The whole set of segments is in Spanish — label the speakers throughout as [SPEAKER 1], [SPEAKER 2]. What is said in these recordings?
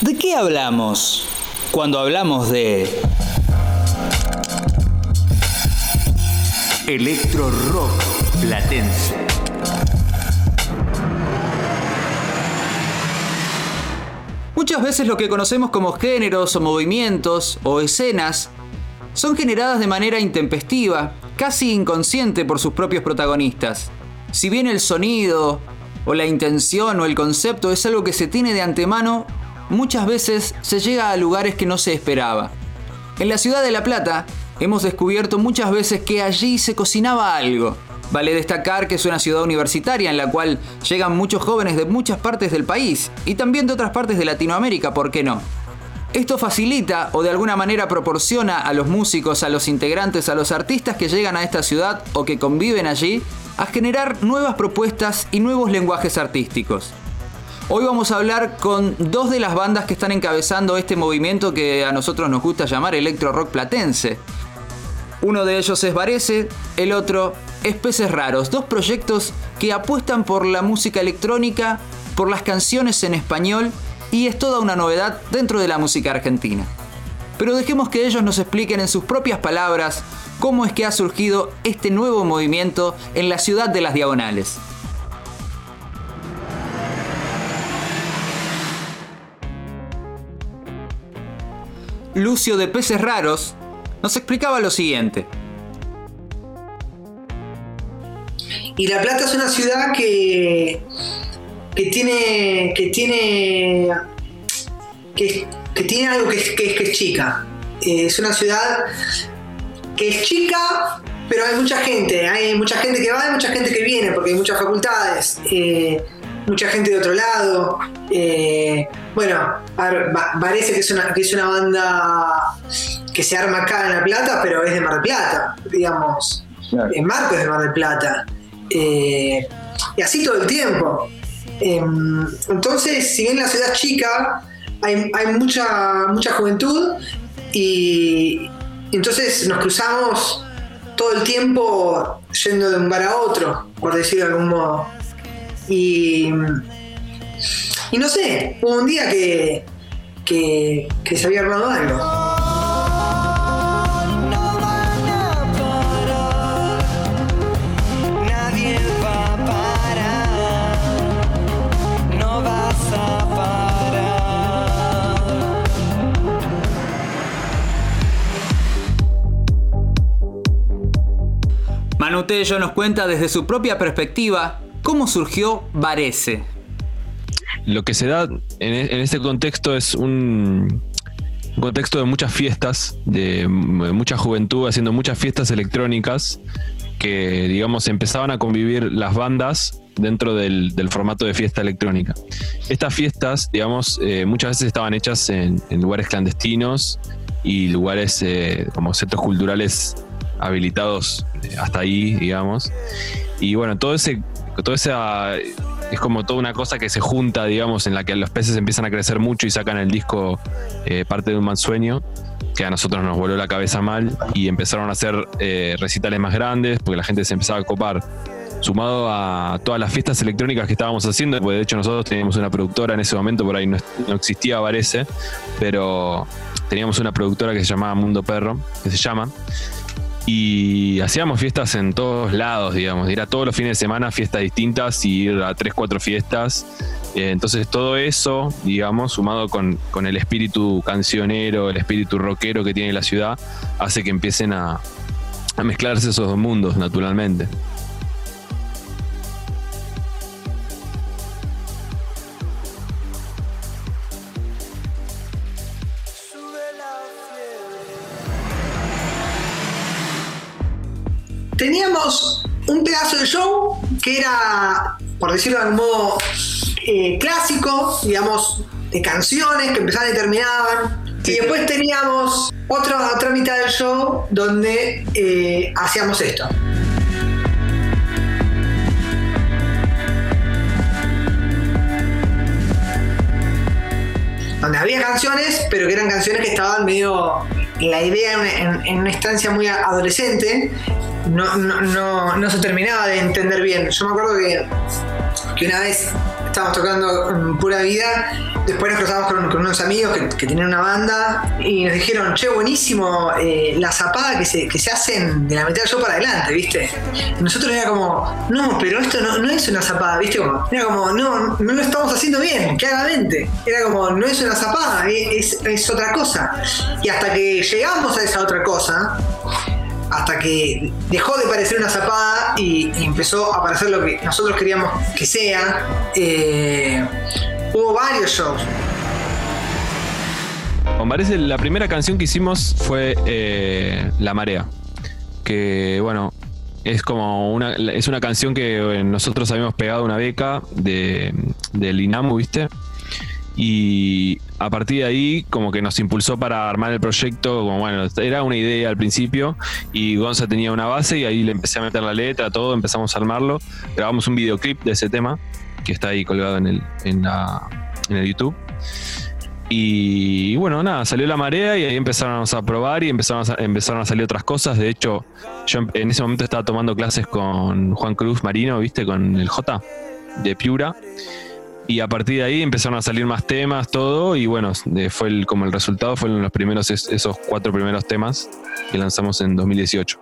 [SPEAKER 1] ¿De qué hablamos cuando hablamos de electro rock platense? Muchas veces lo que conocemos como géneros o movimientos o escenas son generadas de manera intempestiva, casi inconsciente por sus propios protagonistas. Si bien el sonido, o la intención o el concepto es algo que se tiene de antemano, muchas veces se llega a lugares que no se esperaba. En la ciudad de La Plata hemos descubierto muchas veces que allí se cocinaba algo. Vale destacar que es una ciudad universitaria en la cual llegan muchos jóvenes de muchas partes del país y también de otras partes de Latinoamérica, ¿por qué no? Esto facilita o de alguna manera proporciona a los músicos, a los integrantes, a los artistas que llegan a esta ciudad o que conviven allí a generar nuevas propuestas y nuevos lenguajes artísticos. Hoy vamos a hablar con dos de las bandas que están encabezando este movimiento que a nosotros nos gusta llamar electro rock platense. Uno de ellos es Varese, el otro es Peces Raros, dos proyectos que apuestan por la música electrónica, por las canciones en español y es toda una novedad dentro de la música argentina. Pero dejemos que ellos nos expliquen en sus propias palabras cómo es que ha surgido este nuevo movimiento en la ciudad de las diagonales. Lucio de Peces Raros nos explicaba lo siguiente.
[SPEAKER 2] Y La Plata es una ciudad que que tiene, que tiene, que, tiene algo que es, que es, chica. Eh, es una ciudad que es chica, pero hay mucha gente. Hay mucha gente que va y mucha gente que viene, porque hay muchas facultades. Eh, mucha gente de otro lado. Eh, bueno, parece que es, una, que es una banda que se arma acá en La Plata, pero es de Mar del Plata, digamos. En Marco es de Mar del Plata. y así todo el tiempo. Em, entonces, si bien la ciudad es chica, hay, mucha, mucha juventud y entonces nos cruzamos todo el tiempo yendo de un bar a otro, por decirlo de algún modo. Y, y no sé, hubo un día que, que, que se había armado algo.
[SPEAKER 1] Manu Tello nos cuenta desde su propia perspectiva cómo surgió Varese.
[SPEAKER 3] Lo que se da en, este contexto es un, contexto de muchas fiestas, de mucha juventud haciendo muchas fiestas electrónicas que, digamos, empezaban a convivir las bandas dentro del, formato de fiesta electrónica. Estas fiestas, digamos, eh, muchas veces estaban hechas en, lugares clandestinos y lugares eh, como centros culturales habilitados eh, hasta ahí, digamos. Y bueno, todo ese, todo esa es como toda una cosa que se junta, digamos, en la que los peces empiezan a crecer mucho y sacan el disco eh, parte de un mal sueño, que a nosotros nos voló la cabeza mal y empezaron a hacer eh, recitales más grandes porque la gente se empezaba a copar. Sumado a todas las fiestas electrónicas que estábamos haciendo, porque de hecho nosotros teníamos una productora en ese momento, por ahí no, no existía, parece, pero teníamos una productora que se llamaba Mundo Perro, que se llama, y hacíamos fiestas en todos lados, digamos, ir a todos los fines de semana fiestas distintas y ir a tres, cuatro fiestas. Eh, entonces todo eso, digamos, sumado con, el espíritu cancionero, el espíritu rockero que tiene la ciudad, hace que empiecen a, a mezclarse esos dos mundos naturalmente.
[SPEAKER 2] Teníamos un pedazo de show que era, por decirlo de algún modo, eh, clásico, digamos, de canciones que empezaban y terminaban. Y después teníamos otra, otra mitad del show donde eh, hacíamos esto. Donde había canciones, pero que eran canciones que estaban medio la idea en una instancia muy adolescente no, no, no, no se terminaba de entender bien. Yo me acuerdo que, que una vez estábamos tocando en pura vida. Después nos cruzamos con, unos amigos que, que tenían una banda y nos dijeron, che, buenísimo eh, la zapada que se, que se hacen de la mitad del show para adelante, ¿viste? Nosotros era como, no, pero esto no, no es una zapada, ¿viste? Era como, no, no lo estamos haciendo bien, claramente. Era como, no es una zapada, es, es, es otra cosa. Y hasta que llegamos a esa otra cosa, hasta que dejó de parecer una zapada y, empezó a parecer lo que nosotros queríamos que sea. eh, hubo varios shows.
[SPEAKER 3] La primera canción que hicimos fue eh, La Marea. Que bueno, es como una, es una canción que eh, nosotros habíamos pegado una beca de, del INAMU, ¿viste? Y a partir de ahí, como que nos impulsó para armar el proyecto. Como bueno, era una idea al principio. Y Gonza tenía una base y ahí le empecé a meter la letra, todo, empezamos a armarlo. Grabamos un videoclip de ese tema, que está ahí colgado en el, en el YouTube. Y bueno, nada, salió la marea y ahí empezamos a probar y empezaron a, empezaron a salir otras cosas. De hecho, yo en ese momento estaba tomando clases con Juan Cruz Marino, ¿viste? Con el J de Piura. Y a partir de ahí empezaron a salir más temas, todo. Y bueno, de- fue el- como el resultado fueron los primeros, es- esos cuatro primeros temas que lanzamos en 2018.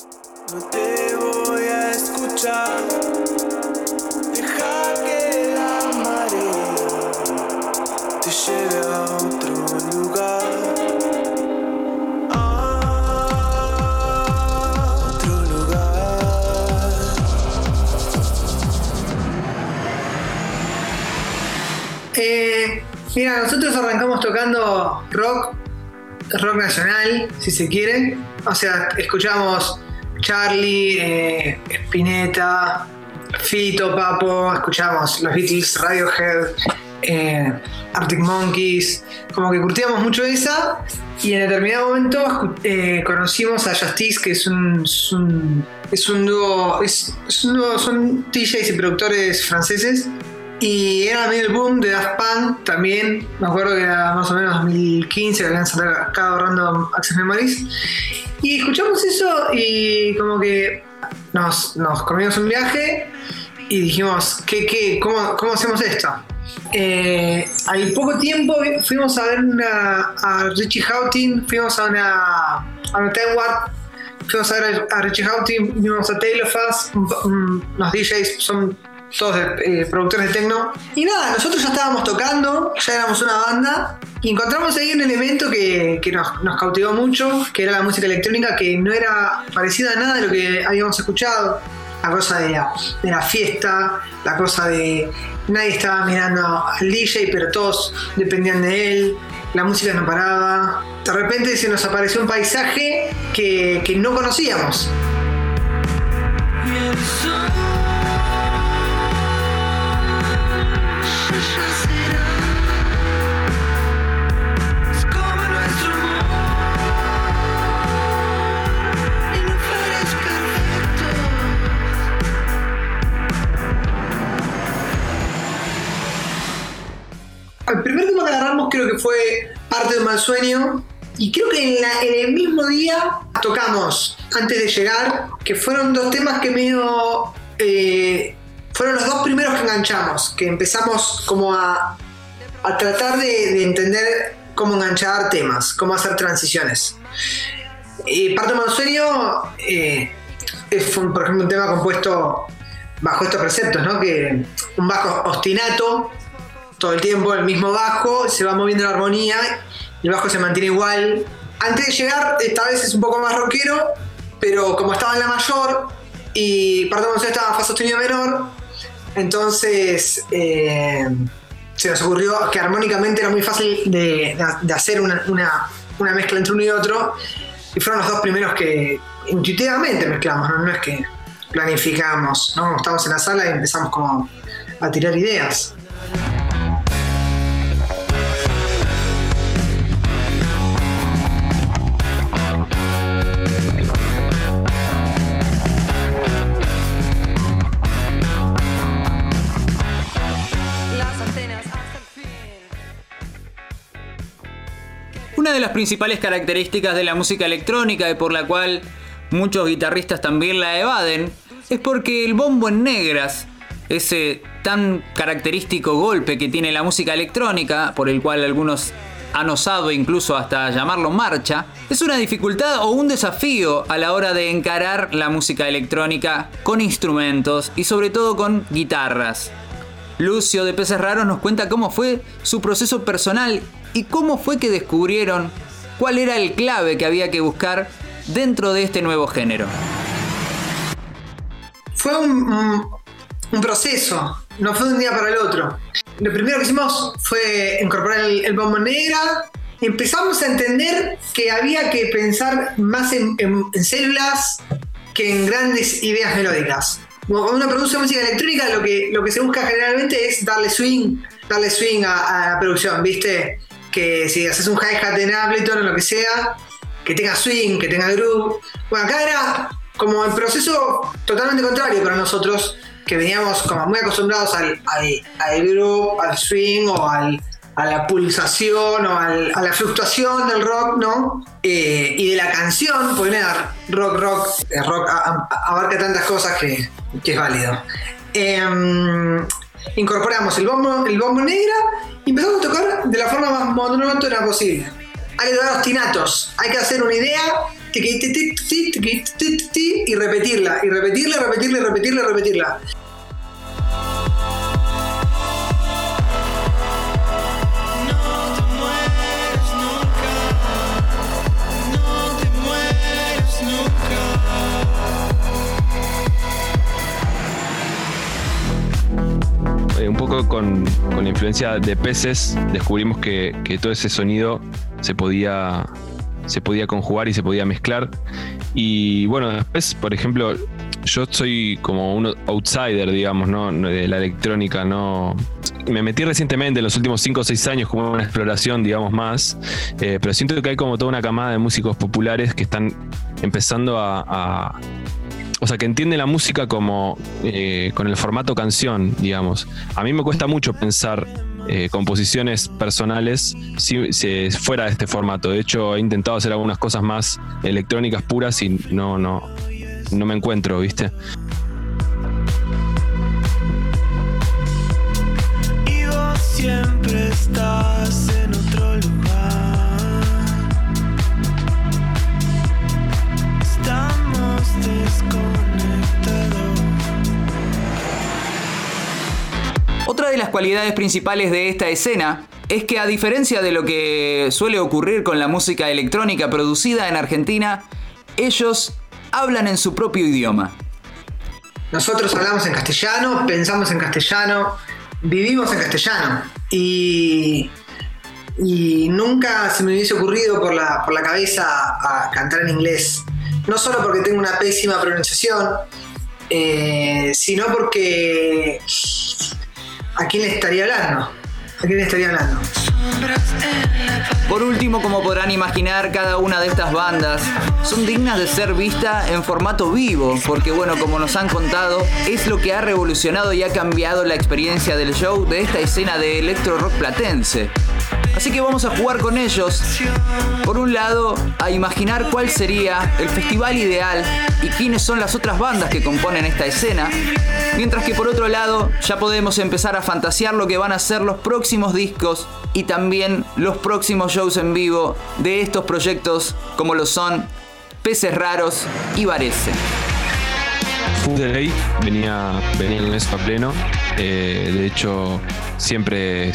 [SPEAKER 2] Mira, nosotros arrancamos tocando rock, rock nacional, si se quiere. O sea, escuchamos Charlie, eh, Spinetta, Fito, Papo, escuchamos los Beatles, Radiohead, eh, Arctic Monkeys, como que curtíamos mucho esa. Y en determinado momento eh, conocimos a Justice, que es un, es un dúo, es, es un dúo, son DJs y productores franceses. Y era medio el boom de Daft Punk también. Me acuerdo que era más o menos 2015 que habían sacado Random Access Memories. Y escuchamos eso y como que nos, nos comimos un viaje y dijimos, ¿qué, qué, cómo, ¿cómo hacemos esto? Eh, al poco tiempo fuimos a ver a Richie Houghton, fuimos a una, a una fuimos a ver a Richie Houghton, vimos a Taylor Fast, los DJs son todos eh, productores de techno. Y nada, nosotros ya estábamos tocando, ya éramos una banda, y encontramos ahí un elemento que, que nos, nos cautivó mucho, que era la música electrónica, que no era parecida a nada de lo que habíamos escuchado. La cosa de la, de la fiesta, la cosa de nadie estaba mirando al DJ, pero todos dependían de él, la música no paraba. De repente se nos apareció un paisaje que, que no conocíamos. Sueño. Y creo que en, la- en el mismo día tocamos, antes de llegar, que fueron dos temas que medio... eh, fueron los dos primeros que enganchamos, que empezamos como a, a tratar de, de entender cómo enganchar temas, cómo hacer transiciones. Y parte de un mal sueño eh, es, fue, por ejemplo, un tema compuesto bajo estos preceptos, ¿no? Que un bajo ostinato todo el tiempo, el mismo bajo, se va moviendo la armonía, el bajo se mantiene igual. Antes de llegar, esta vez es un poco más rockero, pero como estaba en la mayor y parte de estaba en fa sostenido menor, entonces eh, se nos ocurrió que armónicamente era muy fácil de, hacer una mezcla entre uno y otro, y fueron los dos primeros que intuitivamente mezclamos, no, No es que planificamos, ¿no? Estamos en la sala y empezamos como a tirar ideas.
[SPEAKER 1] De las principales características de la música electrónica y por la cual muchos guitarristas también la evaden es porque el bombo en negras, ese tan característico golpe que tiene la música electrónica, por el cual algunos han osado incluso hasta llamarlo marcha, es una dificultad o un desafío a la hora de encarar la música electrónica con instrumentos y sobre todo con guitarras. Lucio de Peces Raros nos cuenta cómo fue su proceso personal y cómo fue que descubrieron cuál era el clave que había que buscar dentro de este nuevo género.
[SPEAKER 2] Fue un, proceso, no fue de un día para el otro. Lo primero que hicimos fue incorporar el, el bombo negra. Empezamos a entender que había que pensar más en, células que en grandes ideas melódicas. Cuando uno produce música electrónica, lo que, lo que se busca generalmente es darle swing, darle swing a la producción, ¿viste? Que si haces un hi-hat en Ableton o lo que sea, que tenga swing, que tenga groove. Bueno, acá era como el proceso totalmente contrario para nosotros, que veníamos como muy acostumbrados al, al, al groove, al swing o al, a la pulsación o al- a la fluctuación del rock, ¿no? Eh, y de la canción, porque nada, rock, rock, el rock abarca tantas cosas que, que es válido. Em, incorporamos el bombo, el bombo negra empezamos a tocar de la forma más monótona posible. Hay que tocar ostinatos, hay que hacer una idea y repetirla, y repetirla, repetirla, repetirla, repetirla.
[SPEAKER 3] Eh, un poco con, con la influencia de peces, descubrimos que, que todo ese sonido se podía, se podía conjugar y se podía mezclar. Y bueno, después, por ejemplo, yo soy como un outsider, digamos, ¿no? de la electrónica, ¿no? Me metí recientemente, en los últimos 5 o 6 años, como una exploración, digamos, más. Eh, pero siento que hay como toda una camada de músicos populares que están empezando a- a, o sea, que entiende la música como eh, con el formato canción, digamos. A mí me cuesta mucho pensar eh, composiciones personales si, fuera de este formato. De hecho, he intentado hacer algunas cosas más electrónicas puras y no, no, no me encuentro, ¿viste?
[SPEAKER 4] Siempre estás en otro
[SPEAKER 1] cualidades principales de esta escena es que a diferencia de lo que suele ocurrir con la música electrónica producida en Argentina, ellos hablan en su propio idioma.
[SPEAKER 2] Nosotros hablamos en castellano, pensamos en castellano, vivimos en castellano. Y, y nunca se me hubiese ocurrido por la, por la cabeza a cantar en inglés. No solo porque tengo una pésima pronunciación, eh, sino porque... ¿A quién le estaría hablando? ¿A quién le estaría hablando?
[SPEAKER 1] Por último, como podrán imaginar, cada una de estas bandas son dignas de ser vista en formato vivo, porque bueno, como nos han contado, es lo que ha revolucionado y ha cambiado la experiencia del show de esta escena de electro rock platense. Así que vamos a jugar con ellos. Por un lado, a imaginar cuál sería el festival ideal y quiénes son las otras bandas que componen esta escena. Mientras que por otro lado, ya podemos empezar a fantasear lo que van a ser los próximos discos y también los próximos shows en vivo de estos proyectos como lo son Peces Raros y Varese.
[SPEAKER 3] Food venía, venía con eso pleno. Eh, de hecho, siempre eh,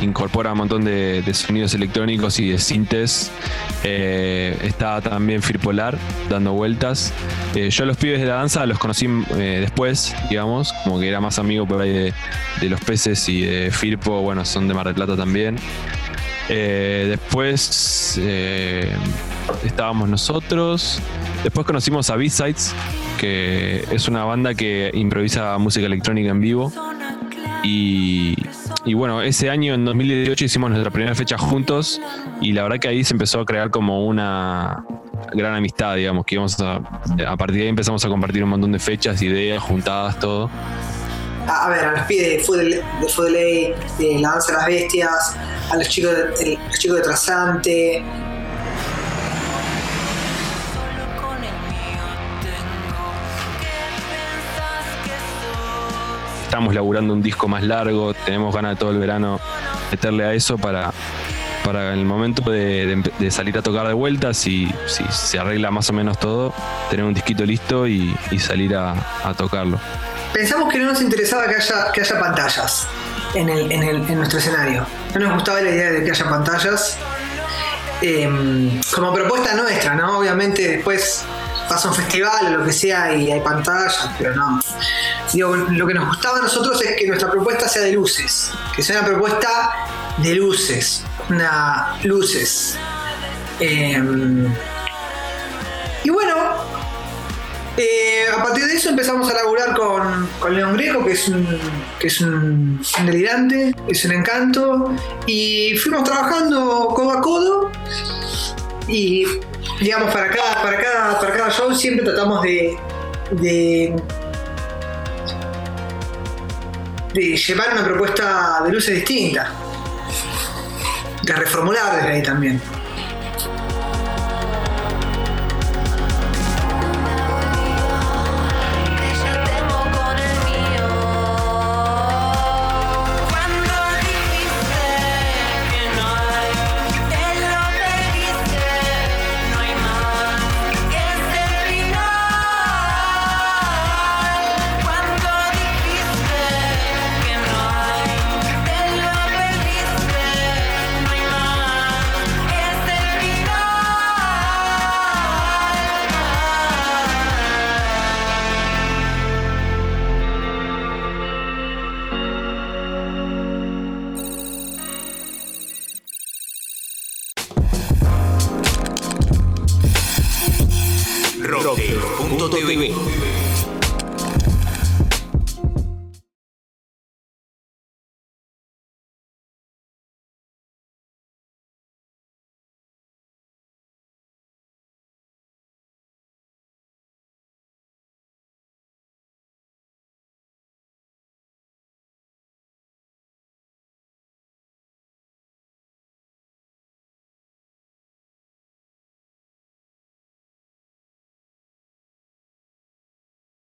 [SPEAKER 3] incorpora un montón de, sonidos electrónicos y de sintes. Eh, está también Firpolar dando vueltas. Eh, yo los pibes de la danza los conocí después, digamos, como que era más amigo por ahí de, los peces y de Firpo, bueno, son de Mar del Plata también. Después estábamos nosotros. Después conocimos a B-Sides, que es una banda que improvisa música electrónica en vivo. Y, y bueno, ese año, en 2018, hicimos nuestra primera fecha juntos. Y la verdad que ahí se empezó a crear como una gran amistad, digamos, que íbamos a, a partir de ahí empezamos a compartir un montón de fechas, ideas, juntadas, todo.
[SPEAKER 2] a, ver, a los pibes de Food de de La Danza de las Bestias, a los chicos de, los chicos de Trasante.
[SPEAKER 3] Estamos laburando un disco más largo, tenemos ganas de todo el verano meterle a eso para, para el momento de, salir a tocar de vuelta, si, si se arregla más o menos todo, tener un disquito listo y, y salir a, a tocarlo.
[SPEAKER 2] Pensamos que no nos interesaba que haya, que haya pantallas en, el- en el- en nuestro escenario. No nos gustaba la idea de que haya pantallas. eh, como propuesta nuestra, ¿no? Obviamente después pasa un festival o lo que sea y hay pantallas, pero no. Lo que nos gustaba a nosotros es que nuestra propuesta sea de luces, que sea una propuesta de luces, una luces. Eh, y bueno, eh, a partir de eso empezamos a laburar con, con León Greco, que es un, que es un, delirante, es un encanto, y fuimos trabajando codo a codo y digamos para cada, para cada, para cada show siempre tratamos de, de llevar una propuesta de luces distinta, de reformular desde ahí también.
[SPEAKER 5] Rocker.tv